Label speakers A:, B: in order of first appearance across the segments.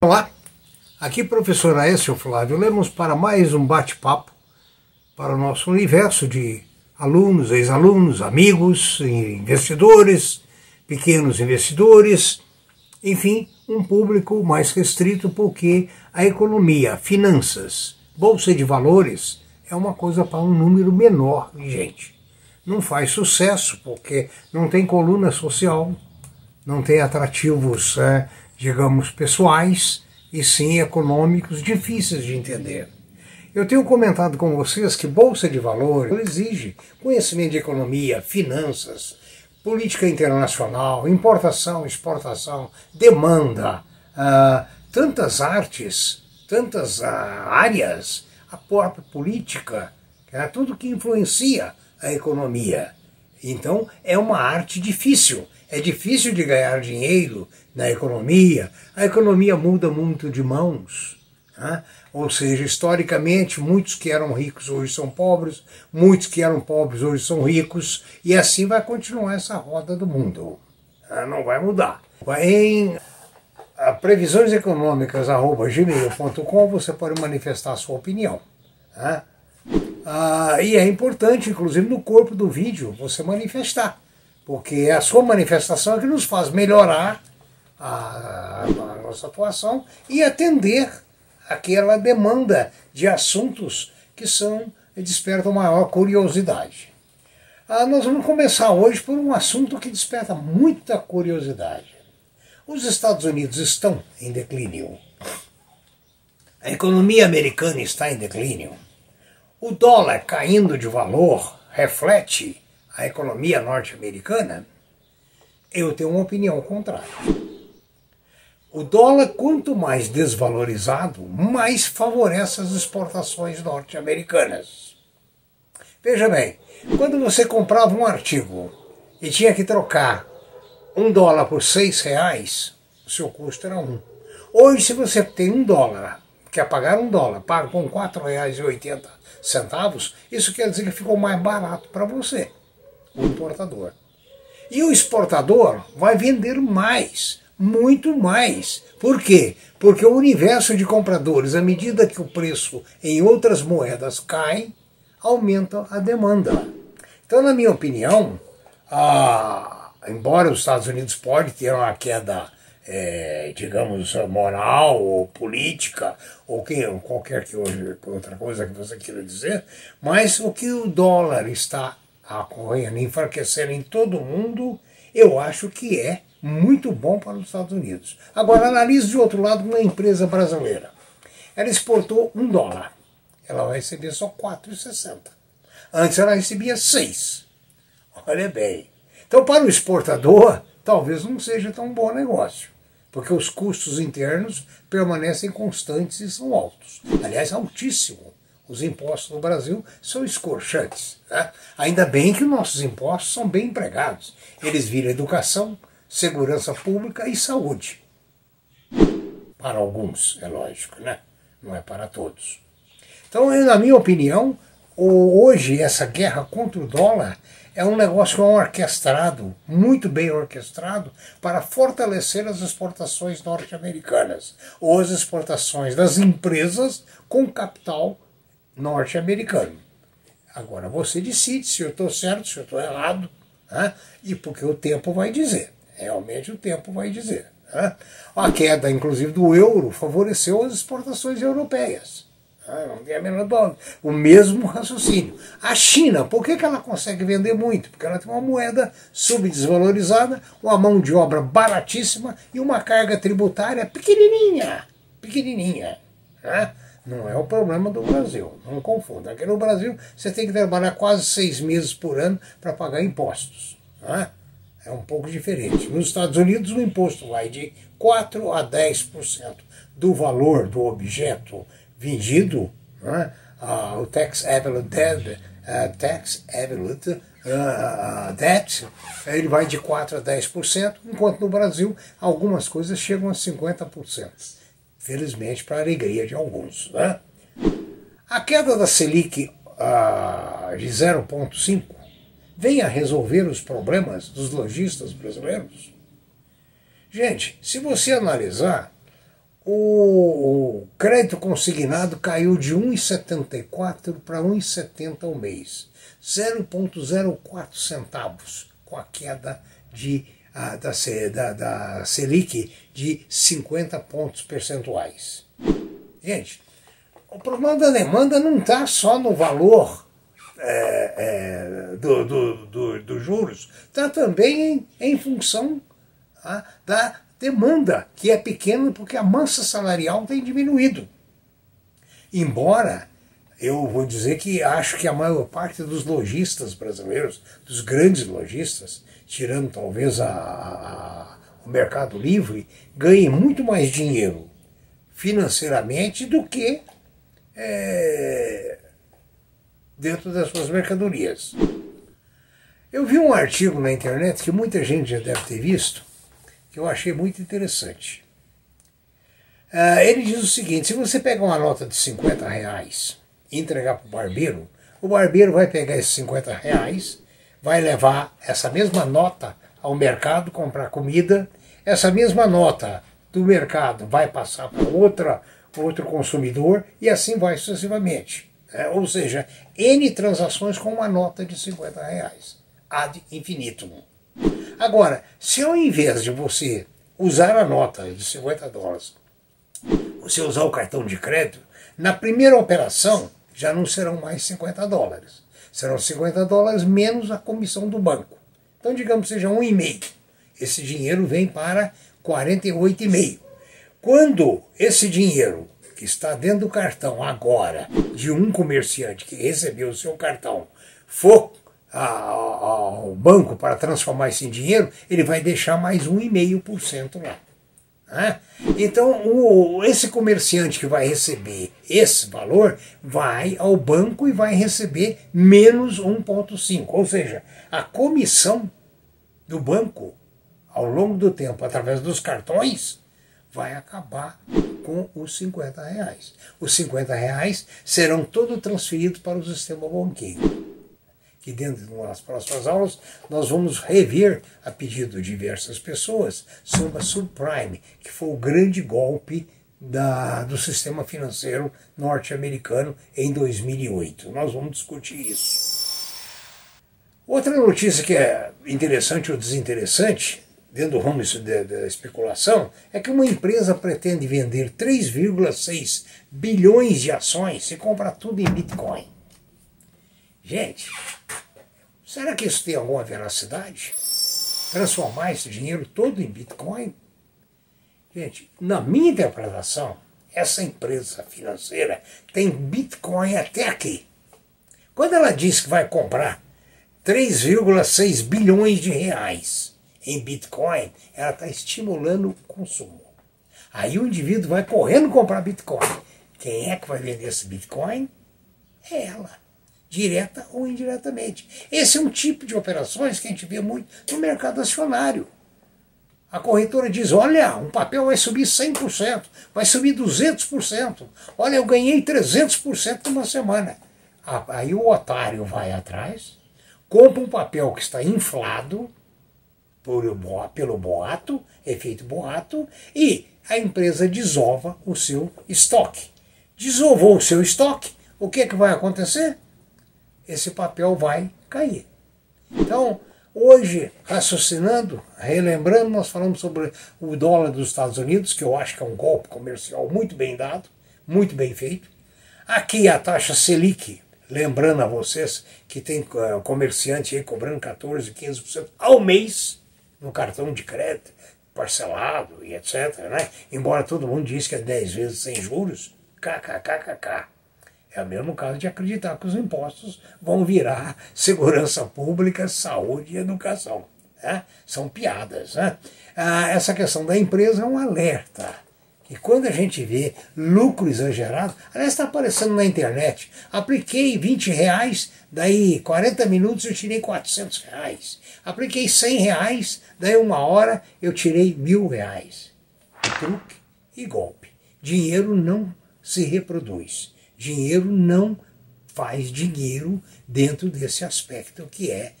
A: Olá, aqui professor Aécio Flávio Lemos para mais um bate-papo para o nosso universo de alunos, ex-alunos, amigos, investidores, pequenos investidores, enfim, um público mais restrito porque a economia, finanças, bolsa de valores é uma coisa para um número menor de gente. Não faz sucesso porque não tem coluna social, não tem atrativos é, digamos, pessoais e sim econômicos difíceis de entender. Eu tenho comentado com vocês que Bolsa de Valores exige conhecimento de economia, finanças, política internacional, importação, exportação, demanda, uh, tantas artes, tantas uh, áreas, a própria política, é tudo que influencia a economia. Então é uma arte difícil. É difícil de ganhar dinheiro na economia. A economia muda muito de mãos. Né? Ou seja, historicamente, muitos que eram ricos hoje são pobres, muitos que eram pobres hoje são ricos, e assim vai continuar essa roda do mundo. Né? Não vai mudar. Em previsioneseconômicas.gmail.com você pode manifestar a sua opinião. Né? Ah, e é importante, inclusive, no corpo do vídeo, você manifestar porque é a sua manifestação que nos faz melhorar a, a nossa atuação e atender aquela demanda de assuntos que são despertam maior curiosidade. Ah, nós vamos começar hoje por um assunto que desperta muita curiosidade. Os Estados Unidos estão em declínio. A economia americana está em declínio. O dólar caindo de valor reflete a economia norte-americana, eu tenho uma opinião contrária. O dólar, quanto mais desvalorizado, mais favorece as exportações norte-americanas. Veja bem, quando você comprava um artigo e tinha que trocar um dólar por seis reais, o seu custo era um. Hoje, se você tem um dólar, quer pagar um dólar, paga com quatro reais e oitenta centavos, isso quer dizer que ficou mais barato para você o importador. E o exportador vai vender mais, muito mais. Por quê? Porque o universo de compradores, à medida que o preço em outras moedas cai, aumenta a demanda. Então, na minha opinião, embora os Estados Unidos pode ter uma queda, é, digamos, moral ou política, ou que, qualquer que outra coisa que você queira dizer, mas o que o dólar está a correndo, enfraquecendo em todo o mundo, eu acho que é muito bom para os Estados Unidos. Agora, analise de outro lado uma empresa brasileira. Ela exportou um dólar. Ela vai receber só 4,60. Antes ela recebia 6. Olha bem. Então, para o exportador, talvez não seja tão bom negócio, porque os custos internos permanecem constantes e são altos. Aliás, altíssimo os impostos no Brasil são escorchantes. Né? Ainda bem que nossos impostos são bem empregados. Eles viram educação, segurança pública e saúde. Para alguns, é lógico, né? não é para todos. Então, na minha opinião, hoje essa guerra contra o dólar é um negócio orquestrado, muito bem orquestrado, para fortalecer as exportações norte-americanas, ou as exportações das empresas com capital norte-americano. Agora você decide se eu estou certo, se eu estou errado, né? e porque o tempo vai dizer. Realmente o tempo vai dizer. Né? A queda, inclusive, do euro favoreceu as exportações europeias. Né? Não tem a menor. O mesmo raciocínio. A China, por que, que ela consegue vender muito? Porque ela tem uma moeda subdesvalorizada, uma mão de obra baratíssima e uma carga tributária pequenininha. Pequenininha. Né? Não é o problema do Brasil, não confunda. Aqui no Brasil você tem que trabalhar quase seis meses por ano para pagar impostos. É? é um pouco diferente. Nos Estados Unidos o imposto vai de 4 a 10% do valor do objeto vendido, é? uh, o tax absolute uh, tax uh, debt, ele vai de 4 a 10%, enquanto no Brasil algumas coisas chegam a 50% felizmente para a alegria de alguns. Né? A queda da Selic uh, de 0,5 vem a resolver os problemas dos lojistas brasileiros? Gente, se você analisar, o crédito consignado caiu de 1,74 para 1,70 ao mês, 0,04 centavos, com a queda de, a, da, da, da Selic de 50 pontos percentuais. Gente, o problema da demanda não está só no valor é, é, do, do, do, do, juros, está também em, em função ah, da demanda, que é pequena porque a massa salarial tem diminuído. Embora eu vou dizer que acho que a maior parte dos lojistas brasileiros, dos grandes lojistas, tirando talvez a, a, Mercado Livre, ganhem muito mais dinheiro financeiramente do que é, dentro das suas mercadorias. Eu vi um artigo na internet que muita gente já deve ter visto, que eu achei muito interessante. Uh, ele diz o seguinte: se você pegar uma nota de 50 reais e entregar para o barbeiro, o barbeiro vai pegar esses 50 reais, vai levar essa mesma nota ao mercado comprar comida, essa mesma nota do mercado vai passar para outra, outro consumidor e assim vai sucessivamente. É, ou seja, N transações com uma nota de 50 reais, ad infinitum. Agora, se ao invés de você usar a nota de 50 dólares, você usar o cartão de crédito, na primeira operação já não serão mais 50 dólares. Serão 50 dólares menos a comissão do banco. Então, digamos que seja um e meio. Esse dinheiro vem para 48,5. Quando esse dinheiro que está dentro do cartão agora de um comerciante que recebeu o seu cartão for ao banco para transformar isso em dinheiro, ele vai deixar mais 1,5% lá. Né? Então, o, esse comerciante que vai receber esse valor vai ao banco e vai receber menos 1,5%. Ou seja, a comissão do banco, ao longo do tempo, através dos cartões, vai acabar com os 50 reais. Os 50 reais serão todos transferidos para o sistema banqueiro que dentro das próximas aulas nós vamos rever, a pedido de diversas pessoas, sobre a subprime, que foi o grande golpe da, do sistema financeiro norte-americano em 2008. Nós vamos discutir isso. Outra notícia que é interessante ou desinteressante, dentro do ramo da especulação, é que uma empresa pretende vender 3,6 bilhões de ações e comprar tudo em Bitcoin. Gente, será que isso tem alguma veracidade? Transformar esse dinheiro todo em Bitcoin? Gente, na minha interpretação, essa empresa financeira tem Bitcoin até aqui. Quando ela diz que vai comprar 3,6 bilhões de reais em Bitcoin, ela está estimulando o consumo. Aí o indivíduo vai correndo comprar Bitcoin. Quem é que vai vender esse Bitcoin? É ela direta ou indiretamente. Esse é um tipo de operações que a gente vê muito no mercado acionário. A corretora diz: olha, um papel vai subir 100%, vai subir 200%. Olha, eu ganhei 300% numa semana. Aí o otário vai atrás, compra um papel que está inflado por, pelo boato, efeito boato, e a empresa desova o seu estoque. Desovou o seu estoque, o que, que vai acontecer? esse papel vai cair. Então, hoje, raciocinando, relembrando, nós falamos sobre o dólar dos Estados Unidos, que eu acho que é um golpe comercial muito bem dado, muito bem feito. Aqui a taxa Selic, lembrando a vocês que tem uh, comerciante aí cobrando 14, 15% ao mês no cartão de crédito, parcelado e etc. Né? Embora todo mundo diz que é 10 vezes sem juros, kkkk. É o mesmo caso de acreditar que os impostos vão virar segurança pública, saúde e educação. Né? São piadas. Né? Ah, essa questão da empresa é um alerta. E quando a gente vê lucro exagerado, aliás, está aparecendo na internet, apliquei 20 reais, daí 40 minutos eu tirei 400 reais. Apliquei 100 reais, daí uma hora eu tirei mil reais. Truque e golpe. Dinheiro não se reproduz. Dinheiro não faz dinheiro dentro desse aspecto que é,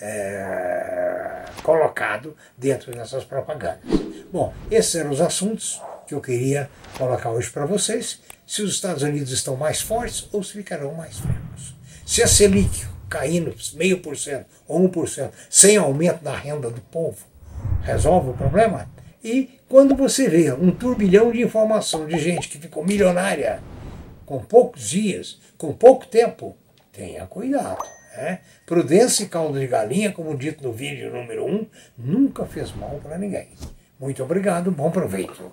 A: é colocado dentro dessas propagandas. Bom, esses eram os assuntos que eu queria colocar hoje para vocês, se os Estados Unidos estão mais fortes ou se ficarão mais fracos. Se a Selic caindo meio por cento ou um por cento, sem aumento da renda do povo, resolve o problema? E quando você vê um turbilhão de informação de gente que ficou milionária com poucos dias, com pouco tempo, tenha cuidado. Né? Prudência e caldo de galinha, como dito no vídeo número 1, um, nunca fez mal para ninguém. Muito obrigado, bom proveito.